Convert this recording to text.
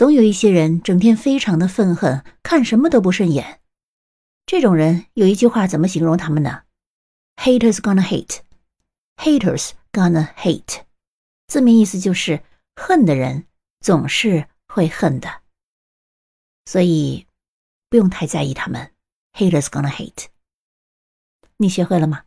总有一些人整天非常的愤恨看什么都不顺眼。这种人有一句话怎么形容他们呢？Haters gonna hate. Haters gonna hate. 字面意思就是恨的人总是会恨的。所以不用太在意他们。Haters gonna hate. 你学会了吗？